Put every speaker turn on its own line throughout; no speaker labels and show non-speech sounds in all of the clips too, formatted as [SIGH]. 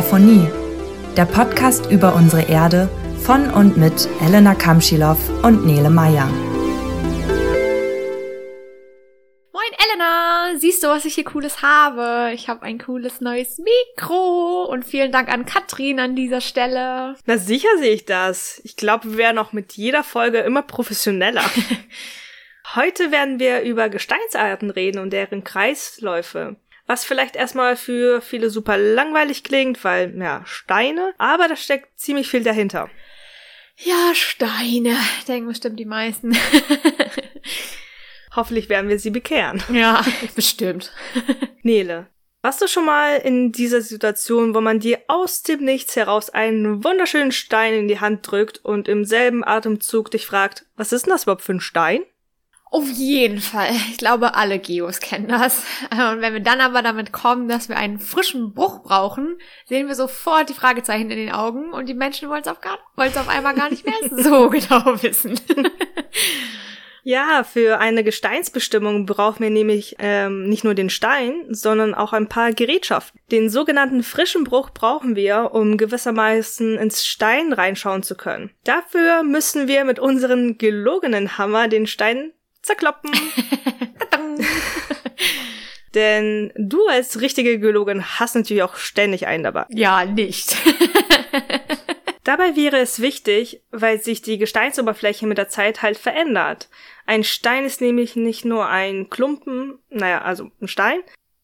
Aquaphonie, der Podcast über unsere Erde von und mit Elena Kamschilow und Nele Meyer.
Moin Elena, siehst du, was ich hier cooles habe? Ich habe ein cooles neues Mikro und vielen Dank an Katrin an dieser Stelle.
Na sicher sehe ich das. Ich glaube, wir werden auch mit jeder Folge immer professioneller. [LAUGHS] Heute werden wir über Gesteinsarten reden und deren Kreisläufe. Was vielleicht erstmal für viele super langweilig klingt, weil, ja, Steine, aber da steckt ziemlich viel dahinter.
Ja, Steine, denken bestimmt die meisten. [LAUGHS]
Hoffentlich werden wir sie bekehren.
Ja, bestimmt. [LAUGHS]
Nele, warst du schon mal in dieser Situation, wo man dir aus dem Nichts heraus einen wunderschönen Stein in die Hand drückt und im selben Atemzug dich fragt, was ist denn das überhaupt für ein Stein?
Auf jeden Fall. Ich glaube, alle Geos kennen das. Und wenn wir dann aber damit kommen, dass wir einen frischen Bruch brauchen, sehen wir sofort die Fragezeichen in den Augen und die Menschen wollen es auf, auf einmal gar nicht mehr [LAUGHS] so genau wissen. [LAUGHS]
Ja, für eine Gesteinsbestimmung brauchen wir nämlich ähm, nicht nur den Stein, sondern auch ein paar Gerätschaften. Den sogenannten frischen Bruch brauchen wir, um gewissermaßen ins Stein reinschauen zu können. Dafür müssen wir mit unserem gelogenen Hammer den Stein zerkloppen. [LAUGHS] Denn du als richtige Geologin hast natürlich auch ständig einen dabei.
Ja, nicht. [LAUGHS]
Dabei wäre es wichtig, weil sich die Gesteinsoberfläche mit der Zeit halt verändert. Ein Stein ist nämlich nicht nur ein Klumpen, naja, also ein Stein,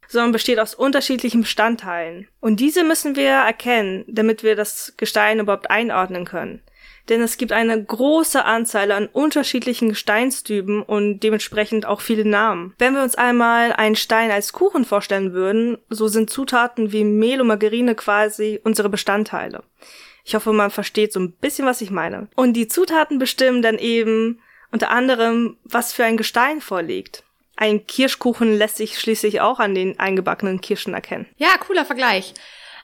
sondern besteht aus unterschiedlichen Bestandteilen. Und diese müssen wir erkennen, damit wir das Gestein überhaupt einordnen können denn es gibt eine große Anzahl an unterschiedlichen Gesteinstypen und dementsprechend auch viele Namen. Wenn wir uns einmal einen Stein als Kuchen vorstellen würden, so sind Zutaten wie Mehl und Margarine quasi unsere Bestandteile. Ich hoffe, man versteht so ein bisschen, was ich meine. Und die Zutaten bestimmen dann eben unter anderem, was für ein Gestein vorliegt. Ein Kirschkuchen lässt sich schließlich auch an den eingebackenen Kirschen erkennen.
Ja, cooler Vergleich.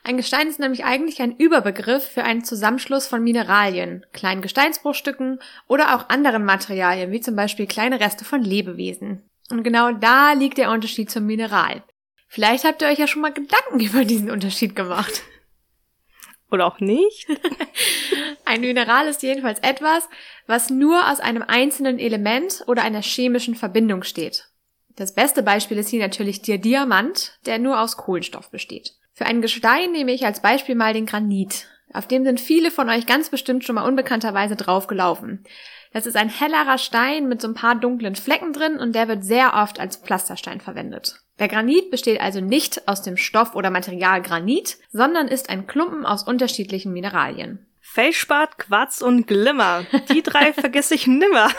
Ein Gestein ist nämlich eigentlich ein Überbegriff für einen Zusammenschluss von Mineralien, kleinen Gesteinsbruchstücken oder auch anderen Materialien, wie zum Beispiel kleine Reste von Lebewesen. Und genau da liegt der Unterschied zum Mineral. Vielleicht habt ihr euch ja schon mal Gedanken [LAUGHS] über diesen Unterschied gemacht.
Oder auch nicht. [LAUGHS]
Ein Mineral ist jedenfalls etwas, was nur aus einem einzelnen Element oder einer chemischen Verbindung steht. Das beste Beispiel ist hier natürlich der Diamant, der nur aus Kohlenstoff besteht. Für ein Gestein nehme ich als Beispiel mal den Granit. Auf dem sind viele von euch ganz bestimmt schon mal unbekannterweise draufgelaufen. Das ist ein hellerer Stein mit so ein paar dunklen Flecken drin und der wird sehr oft als Pflasterstein verwendet. Der Granit besteht also nicht aus dem Stoff oder Material Granit, sondern ist ein Klumpen aus unterschiedlichen Mineralien.
Feldspat, Quarz und Glimmer. Die drei [LAUGHS] vergesse ich nimmer.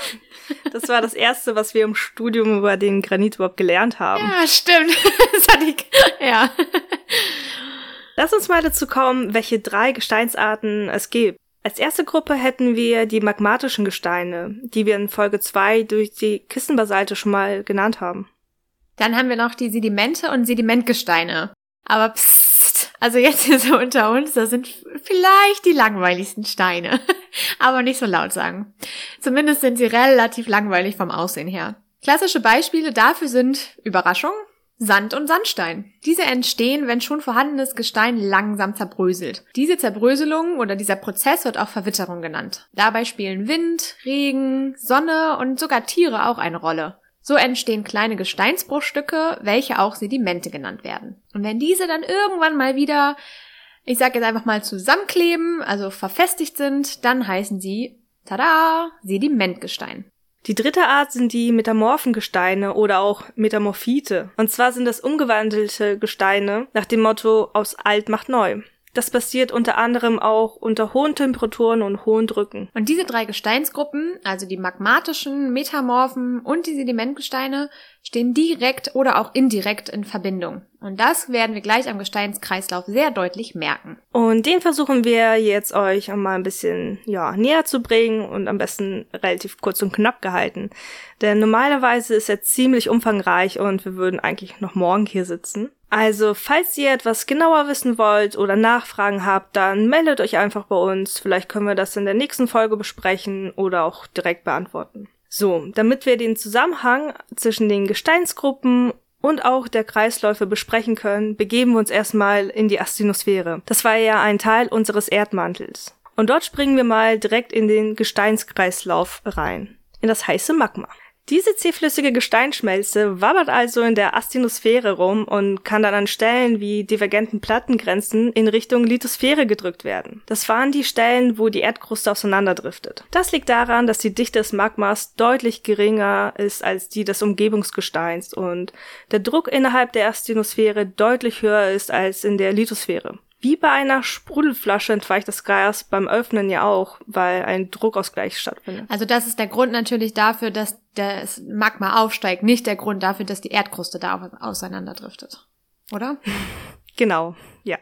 Das war das erste, was wir im Studium über den Granit überhaupt gelernt haben.
Ja, stimmt. [LAUGHS] Das hatte ich, ja.
Lass uns mal dazu kommen, welche drei Gesteinsarten es gibt. Als erste Gruppe hätten wir die magmatischen Gesteine, die wir in Folge 2 durch die Kissenbasalte schon mal genannt haben.
Dann haben wir noch die Sedimente und Sedimentgesteine. Aber psst, also jetzt hier so unter uns, das sind vielleicht die langweiligsten Steine. [LAUGHS] Aber nicht so laut sagen. Zumindest sind sie relativ langweilig vom Aussehen her. Klassische Beispiele dafür sind Überraschung, Sand und Sandstein. Diese entstehen, wenn schon vorhandenes Gestein langsam zerbröselt. Diese Zerbröselung oder dieser Prozess wird auch Verwitterung genannt. Dabei spielen Wind, Regen, Sonne und sogar Tiere auch eine Rolle. So entstehen kleine Gesteinsbruchstücke, welche auch Sedimente genannt werden. Und wenn diese dann irgendwann mal wieder, ich sage jetzt einfach mal zusammenkleben, also verfestigt sind, dann heißen sie, tada, Sedimentgestein.
Die dritte Art sind die metamorphen Gesteine oder auch Metamorphite. Und zwar sind das umgewandelte Gesteine nach dem Motto aus alt macht neu. Das passiert unter anderem auch unter hohen Temperaturen und hohen Drücken.
Und diese drei Gesteinsgruppen, also die magmatischen, metamorphen und die Sedimentgesteine, stehen direkt oder auch indirekt in Verbindung. Und das werden wir gleich am Gesteinskreislauf sehr deutlich merken.
Und den versuchen wir jetzt euch mal ein bisschen ja, näher zu bringen und am besten relativ kurz und knapp gehalten. Denn normalerweise ist er ziemlich umfangreich und wir würden eigentlich noch morgen hier sitzen. Also, falls ihr etwas genauer wissen wollt oder Nachfragen habt, dann meldet euch einfach bei uns. Vielleicht können wir das in der nächsten Folge besprechen oder auch direkt beantworten. So, damit wir den Zusammenhang zwischen den Gesteinsgruppen und auch der Kreisläufe besprechen können, begeben wir uns erstmal in die Astenosphäre. Das war ja ein Teil unseres Erdmantels. Und dort springen wir mal direkt in den Gesteinskreislauf rein, in das heiße Magma. Diese zähflüssige Gesteinsschmelze wabbert also in der Astenosphäre rum und kann dann an Stellen wie divergenten Plattengrenzen in Richtung Lithosphäre gedrückt werden. Das waren die Stellen, wo die Erdkruste auseinanderdriftet. Das liegt daran, dass die Dichte des Magmas deutlich geringer ist als die des Umgebungsgesteins und der Druck innerhalb der Astenosphäre deutlich höher ist als in der Lithosphäre. Wie bei einer Sprudelflasche entweicht das Gas beim Öffnen ja auch, weil ein Druckausgleich stattfindet.
Also das ist der Grund natürlich dafür, dass das Magma aufsteigt, nicht der Grund dafür, dass die Erdkruste da auseinanderdriftet. Oder? [LAUGHS]
Genau, ja.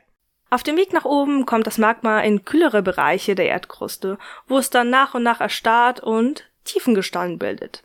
Auf dem Weg nach oben kommt das Magma in kühlere Bereiche der Erdkruste, wo es dann nach und nach erstarrt und Tiefengestein bildet.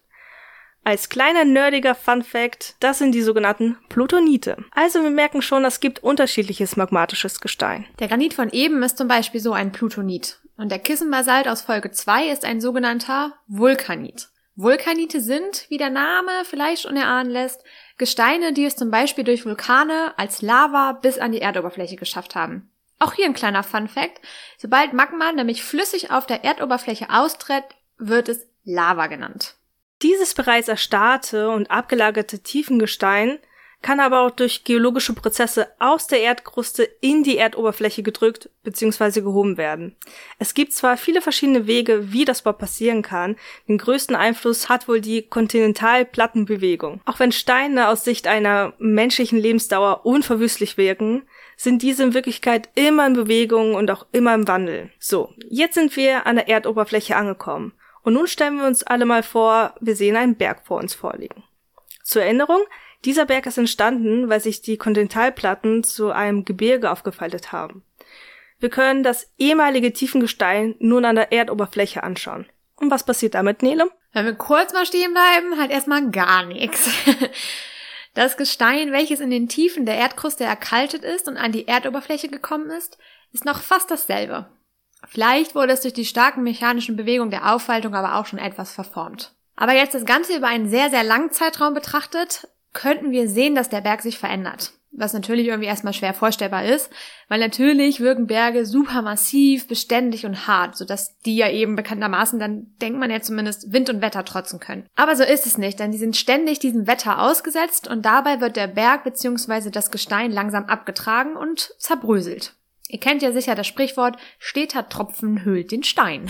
Als kleiner nerdiger Fun Fact, das sind die sogenannten Plutonite. Also wir merken schon, es gibt unterschiedliches magmatisches Gestein.
Der Granit von eben ist zum Beispiel so ein Plutonit. Und der Kissenbasalt aus Folge 2 ist ein sogenannter Vulkanit. Vulkanite sind, wie der Name vielleicht schon erahnen lässt, Gesteine, die es zum Beispiel durch Vulkane als Lava bis an die Erdoberfläche geschafft haben. Auch hier ein kleiner Fun Fact. Sobald Magma nämlich flüssig auf der Erdoberfläche austritt, wird es Lava genannt.
Dieses bereits erstarrte und abgelagerte Tiefengestein kann aber auch durch geologische Prozesse aus der Erdkruste in die Erdoberfläche gedrückt bzw. gehoben werden. Es gibt zwar viele verschiedene Wege, wie das überhaupt passieren kann, den größten Einfluss hat wohl die Kontinentalplattenbewegung. Auch wenn Steine aus Sicht einer menschlichen Lebensdauer unverwüstlich wirken, sind diese in Wirklichkeit immer in Bewegung und auch immer im Wandel. So, jetzt sind wir an der Erdoberfläche angekommen. Und nun stellen wir uns alle mal vor, wir sehen einen Berg vor uns vorliegen. Zur Erinnerung, dieser Berg ist entstanden, weil sich die Kontinentalplatten zu einem Gebirge aufgefaltet haben. Wir können das ehemalige Tiefengestein nun an der Erdoberfläche anschauen. Und was passiert damit, Nele?
Wenn wir kurz mal stehen bleiben, halt erstmal gar nichts. [LAUGHS] Das Gestein, welches in den Tiefen der Erdkruste erkaltet ist und an die Erdoberfläche gekommen ist, ist noch fast dasselbe. Vielleicht wurde es durch die starken mechanischen Bewegungen der Aufwaltung aber auch schon etwas verformt. Aber jetzt das Ganze über einen sehr, sehr langen Zeitraum betrachtet, könnten wir sehen, dass der Berg sich verändert. Was natürlich irgendwie erstmal schwer vorstellbar ist, weil natürlich wirken Berge super massiv, beständig und hart, sodass die ja eben bekanntermaßen dann, denkt man ja zumindest, Wind und Wetter trotzen können. Aber so ist es nicht, denn die sind ständig diesem Wetter ausgesetzt und dabei wird der Berg bzw. das Gestein langsam abgetragen und zerbröselt. Ihr kennt ja sicher das Sprichwort, steter Tropfen höhlt den Stein.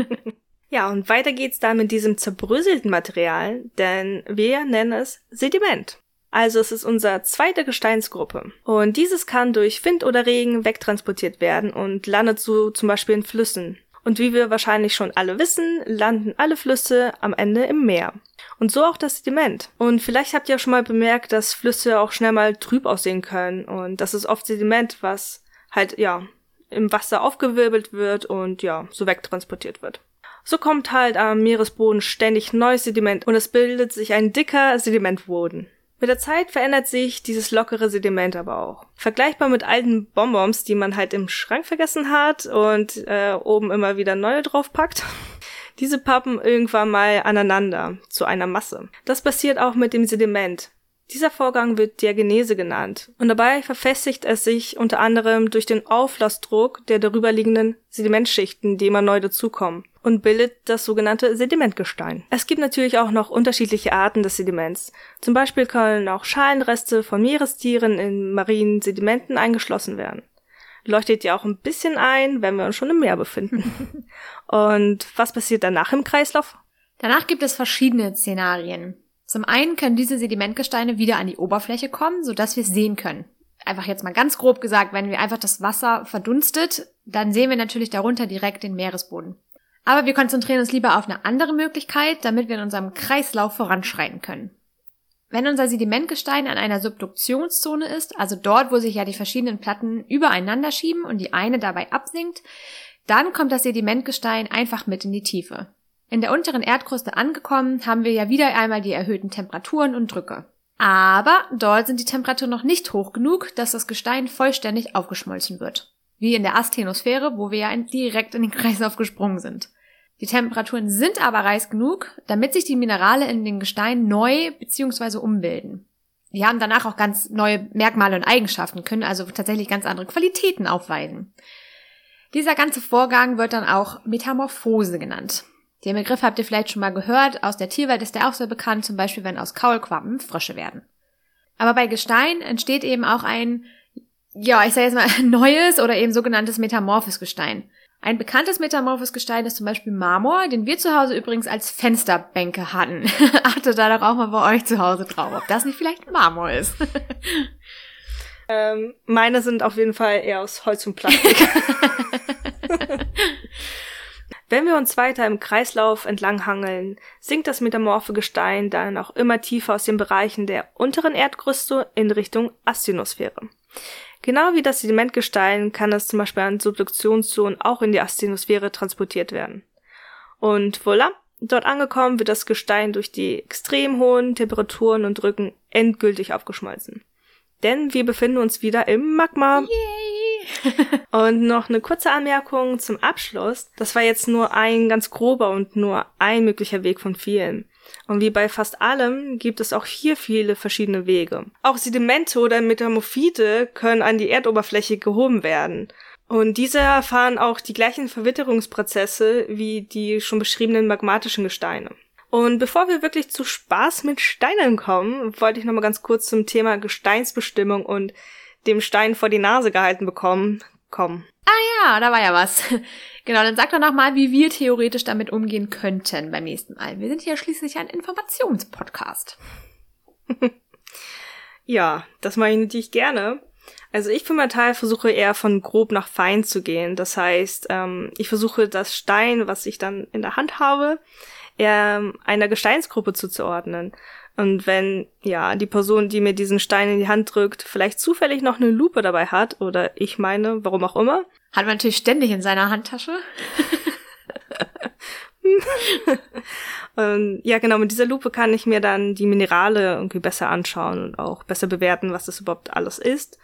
[LAUGHS]
ja, und weiter geht's dann mit diesem zerbröselten Material, denn wir nennen es Sediment. Also es ist unsere zweite Gesteinsgruppe. Und dieses kann durch Wind oder Regen wegtransportiert werden und landet so zum Beispiel in Flüssen. Und wie wir wahrscheinlich schon alle wissen, landen alle Flüsse am Ende im Meer. Und so auch das Sediment. Und vielleicht habt ihr auch schon mal bemerkt, dass Flüsse auch schnell mal trüb aussehen können. Und das ist oft Sediment, was halt, ja, im Wasser aufgewirbelt wird und ja, so wegtransportiert wird. So kommt halt am Meeresboden ständig neues Sediment und es bildet sich ein dicker Sedimentboden. Mit der Zeit verändert sich dieses lockere Sediment aber auch. Vergleichbar mit alten Bonbons, die man halt im Schrank vergessen hat und äh, oben immer wieder neue draufpackt. [LAUGHS] Diese pappen irgendwann mal aneinander zu einer Masse. Das passiert auch mit dem Sediment. Dieser Vorgang wird Diagenese genannt und dabei verfestigt es sich unter anderem durch den Auflassdruck der darüberliegenden Sedimentschichten, die immer neu dazukommen und bildet das sogenannte Sedimentgestein. Es gibt natürlich auch noch unterschiedliche Arten des Sediments. Zum Beispiel können auch Schalenreste von Meerestieren in marinen Sedimenten eingeschlossen werden. Leuchtet ja auch ein bisschen ein, wenn wir uns schon im Meer befinden. [LAUGHS] und was passiert danach im Kreislauf?
Danach gibt es verschiedene Szenarien. Zum einen können diese Sedimentgesteine wieder an die Oberfläche kommen, sodass wir es sehen können. Einfach jetzt mal ganz grob gesagt, wenn wir einfach das Wasser verdunstet, dann sehen wir natürlich darunter direkt den Meeresboden. Aber wir konzentrieren uns lieber auf eine andere Möglichkeit, damit wir in unserem Kreislauf voranschreiten können. Wenn unser Sedimentgestein an einer Subduktionszone ist, also dort, wo sich ja die verschiedenen Platten übereinander schieben und die eine dabei absinkt, dann kommt das Sedimentgestein einfach mit in die Tiefe. In der unteren Erdkruste angekommen, haben wir ja wieder einmal die erhöhten Temperaturen und Drücke. Aber dort sind die Temperaturen noch nicht hoch genug, dass das Gestein vollständig aufgeschmolzen wird. Wie in der Asthenosphäre, wo wir ja direkt in den [LAUGHS] Kreislauf gesprungen sind. Die Temperaturen sind aber reiß genug, damit sich die Minerale in den Gesteinen neu bzw. umbilden. Die haben danach auch ganz neue Merkmale und Eigenschaften, können also tatsächlich ganz andere Qualitäten aufweisen. Dieser ganze Vorgang wird dann auch Metamorphose genannt. Den Begriff habt ihr vielleicht schon mal gehört. Aus der Tierwelt ist der auch sehr bekannt, zum Beispiel wenn aus Kaulquappen Frösche werden. Aber bei Gestein entsteht eben auch ein, ja, ich sage jetzt mal, [LAUGHS] neues oder eben sogenanntes metamorphes Gestein. Ein bekanntes metamorphes Gestein ist zum Beispiel Marmor, den wir zu Hause übrigens als Fensterbänke hatten. [LAUGHS] Achtet da doch auch mal bei euch zu Hause drauf, ob das nicht vielleicht Marmor ist. [LAUGHS]
ähm, meine sind auf jeden Fall eher aus Holz und Plastik. Wenn wir uns weiter im Kreislauf entlanghangeln, sinkt das metamorphe Gestein dann auch immer tiefer aus den Bereichen der unteren Erdkruste in Richtung Asthenosphäre. Genau wie das Sedimentgestein kann es zum Beispiel an Subduktionszonen auch in die Asthenosphäre transportiert werden. Und voilà, dort angekommen wird das Gestein durch die extrem hohen Temperaturen und Drücken endgültig aufgeschmolzen. Denn wir befinden uns wieder im Magma. Yay! [LAUGHS] und noch eine kurze Anmerkung zum Abschluss. Das war jetzt nur ein ganz grober und nur ein möglicher Weg von vielen. Und wie bei fast allem gibt es auch hier viele verschiedene Wege. Auch Sedimente oder Metamorphite können an die Erdoberfläche gehoben werden. Und diese erfahren auch die gleichen Verwitterungsprozesse wie die schon beschriebenen magmatischen Gesteine. Und bevor wir wirklich zu Spaß mit Steinen kommen, wollte ich nochmal ganz kurz zum Thema Gesteinsbestimmung und dem Stein vor die Nase gehalten bekommen, kommen.
Ah ja, da war ja was. [LAUGHS] Genau, dann sag doch noch mal, wie wir theoretisch damit umgehen könnten beim nächsten Mal. Wir sind ja schließlich ein Informationspodcast. [LAUGHS]
ja, das mache ich natürlich gerne. Also ich für meinen Teil versuche eher von grob nach fein zu gehen. Das heißt, ähm, ich versuche das Stein, was ich dann in der Hand habe, eher einer Gesteinsgruppe zuzuordnen. Und wenn, ja, die Person, die mir diesen Stein in die Hand drückt, vielleicht zufällig noch eine Lupe dabei hat, oder ich meine, warum auch immer,
hat man natürlich ständig in seiner Handtasche. [LAUGHS]
und ja, genau, mit dieser Lupe kann ich mir dann die Minerale irgendwie besser anschauen und auch besser bewerten, was das überhaupt alles ist.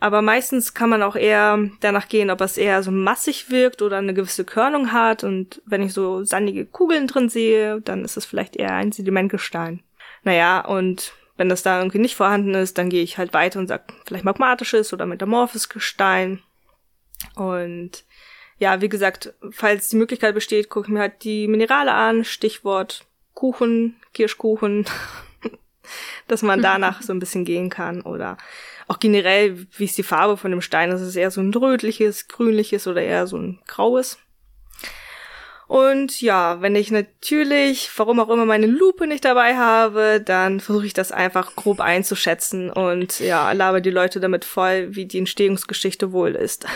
Aber meistens kann man auch eher danach gehen, ob es eher so massig wirkt oder eine gewisse Körnung hat. Und wenn ich so sandige Kugeln drin sehe, dann ist es vielleicht eher ein Sedimentgestein. Naja, und wenn das da irgendwie nicht vorhanden ist, dann gehe ich halt weiter und sag vielleicht magmatisches oder metamorphes Gestein. Und ja, wie gesagt, falls die Möglichkeit besteht, gucke ich mir halt die Minerale an, Stichwort Kuchen, Kirschkuchen, [LAUGHS] dass man danach so ein bisschen gehen kann oder auch generell, wie ist die Farbe von dem Stein? Ist es eher so ein rötliches, grünliches oder eher so ein graues? Und ja, wenn ich natürlich, warum auch immer, meine Lupe nicht dabei habe, dann versuche ich das einfach grob einzuschätzen und ja, laber die Leute damit voll, wie die Entstehungsgeschichte wohl ist.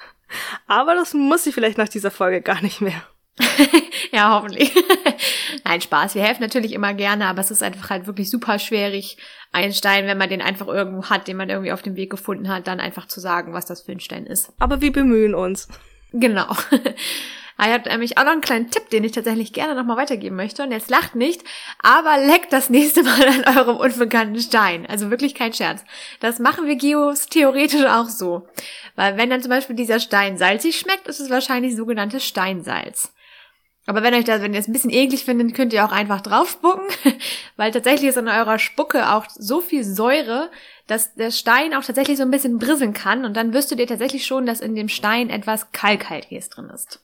[LAUGHS] Aber das muss ich vielleicht nach dieser Folge gar nicht mehr. [LAUGHS]
ja, hoffentlich. [LAUGHS] Nein, Spaß. Wir helfen natürlich immer gerne, aber es ist einfach halt wirklich super schwierig, einen Stein, wenn man den einfach irgendwo hat, den man irgendwie auf dem Weg gefunden hat, dann einfach zu sagen, was das für ein Stein ist.
Aber wir bemühen uns.
Genau. Er hat nämlich auch noch einen kleinen Tipp, den ich tatsächlich gerne nochmal weitergeben möchte. Und jetzt lacht nicht, aber leckt das nächste Mal an eurem unbekannten Stein. Also wirklich kein Scherz. Das machen wir Geos theoretisch auch so. Weil wenn dann zum Beispiel dieser Stein salzig schmeckt, ist es wahrscheinlich sogenanntes Steinsalz. Aber wenn euch das, wenn ihr es ein bisschen eklig findet, könnt ihr auch einfach drauf spucken, [LAUGHS] weil tatsächlich ist in eurer Spucke auch so viel Säure, dass der Stein auch tatsächlich so ein bisschen brisseln kann und dann wüsstet ihr tatsächlich schon, dass in dem Stein etwas Kalkhaltiges drin ist.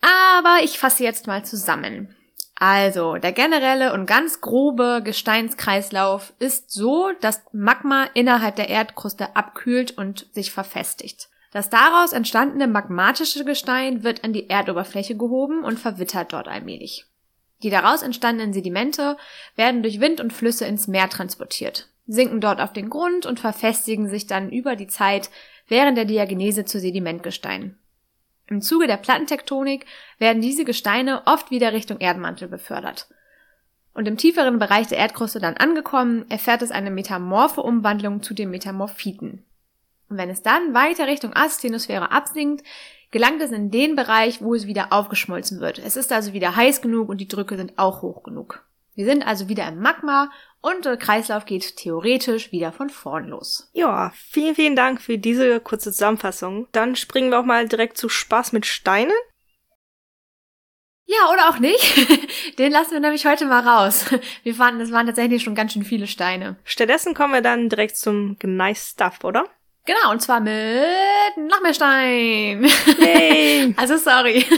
Aber ich fasse jetzt mal zusammen. Also, der generelle und ganz grobe Gesteinskreislauf ist so, dass Magma innerhalb der Erdkruste abkühlt und sich verfestigt. Das daraus entstandene magmatische Gestein wird an die Erdoberfläche gehoben und verwittert dort allmählich. Die daraus entstandenen Sedimente werden durch Wind und Flüsse ins Meer transportiert, sinken dort auf den Grund und verfestigen sich dann über die Zeit während der Diagenese zu Sedimentgestein. Im Zuge der Plattentektonik werden diese Gesteine oft wieder Richtung Erdmantel befördert. Und im tieferen Bereich der Erdkruste dann angekommen, erfährt es eine metamorphe Umwandlung zu den Metamorphiten. Und wenn es dann weiter Richtung Asthenosphäre absinkt, gelangt es in den Bereich, wo es wieder aufgeschmolzen wird. Es ist also wieder heiß genug und die Drücke sind auch hoch genug. Wir sind also wieder im Magma und der Kreislauf geht theoretisch wieder von vorn los.
Ja, vielen, vielen Dank für diese kurze Zusammenfassung. Dann springen wir auch mal direkt zu Spaß mit Steinen.
Ja, oder auch nicht. [LAUGHS] Den lassen wir nämlich heute mal raus. Wir fanden, es waren tatsächlich schon ganz schön viele Steine.
Stattdessen kommen wir dann direkt zum Nice Stuff, oder?
Genau, und zwar mit noch mehr Stein.
Yay. [LAUGHS]
also sorry. [LAUGHS]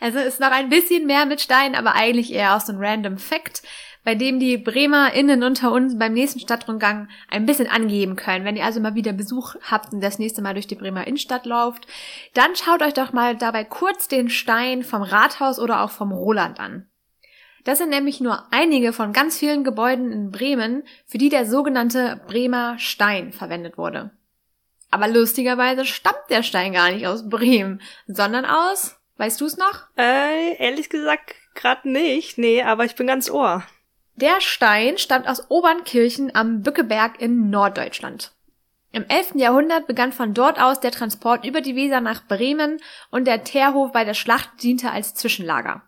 Also ist noch ein bisschen mehr mit Stein, aber eigentlich eher aus so einem random Fact, bei dem die BremerInnen unter uns beim nächsten Stadtrundgang ein bisschen angeben können. Wenn ihr also mal wieder Besuch habt und das nächste Mal durch die Bremer Innenstadt lauft, dann schaut euch doch mal dabei kurz den Stein vom Rathaus oder auch vom Roland an. Das sind nämlich nur einige von ganz vielen Gebäuden in Bremen, für die der sogenannte Bremer Stein verwendet wurde. Aber lustigerweise stammt der Stein gar nicht aus Bremen, sondern aus, weißt du es noch?
Äh, ehrlich gesagt, gerade nicht. Nee, aber ich bin ganz ohr.
Der Stein stammt aus Obernkirchen am Bückeberg in Norddeutschland. Im 11. Jahrhundert begann von dort aus der Transport über die Weser nach Bremen und der Teerhof bei der Schlacht diente als Zwischenlager.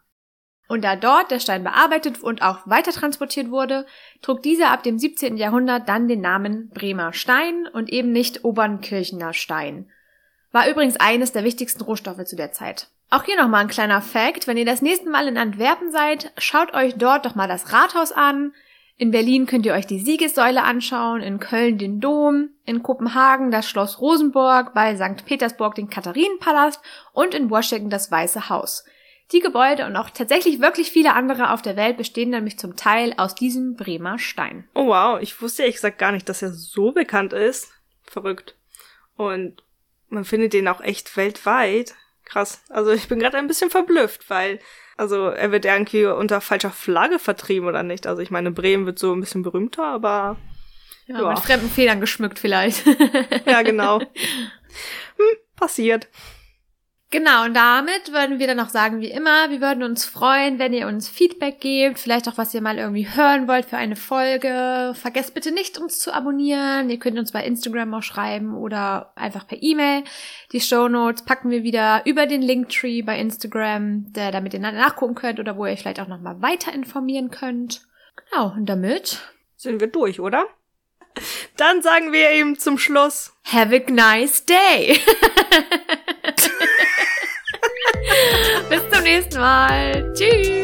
Und da dort der Stein bearbeitet und auch weiter transportiert wurde, trug dieser ab dem 17. Jahrhundert dann den Namen Bremer Stein und eben nicht Obernkirchener Stein. War übrigens eines der wichtigsten Rohstoffe zu der Zeit. Auch hier nochmal ein kleiner Fact. Wenn ihr das nächste Mal in Antwerpen seid, schaut euch dort doch mal das Rathaus an. In Berlin könnt ihr euch die Siegessäule anschauen, in Köln den Dom, in Kopenhagen das Schloss Rosenborg, bei St. Petersburg den Katharinenpalast und in Washington das Weiße Haus. Die Gebäude und auch tatsächlich wirklich viele andere auf der Welt bestehen nämlich zum Teil aus diesem Bremer Stein.
Oh wow, ich wusste ehrlich gesagt gar nicht, dass er so bekannt ist. Verrückt. Und man findet den auch echt weltweit. Krass. Also ich bin gerade ein bisschen verblüfft, weil, also er wird irgendwie unter falscher Flagge vertrieben oder nicht. Also ich meine, Bremen wird so ein bisschen berühmter, aber.
Ja, ja. mit fremden Federn geschmückt vielleicht.
ja, genau. [LAUGHS] Hm, passiert.
Genau, und damit würden wir dann noch sagen, wie immer, wir würden uns freuen, wenn ihr uns Feedback gebt, vielleicht auch, was ihr mal irgendwie hören wollt für eine Folge. Vergesst bitte nicht, uns zu abonnieren. Ihr könnt uns bei Instagram auch schreiben oder einfach per E-Mail. Die Show Notes packen wir wieder über den Linktree bei Instagram, der, damit ihr nachgucken könnt oder wo ihr euch vielleicht auch nochmal weiter informieren könnt. Genau, und damit
sind wir durch, oder? Dann sagen wir eben zum Schluss.
Have a nice day! [LAUGHS] nächsten Mal. Tschüss.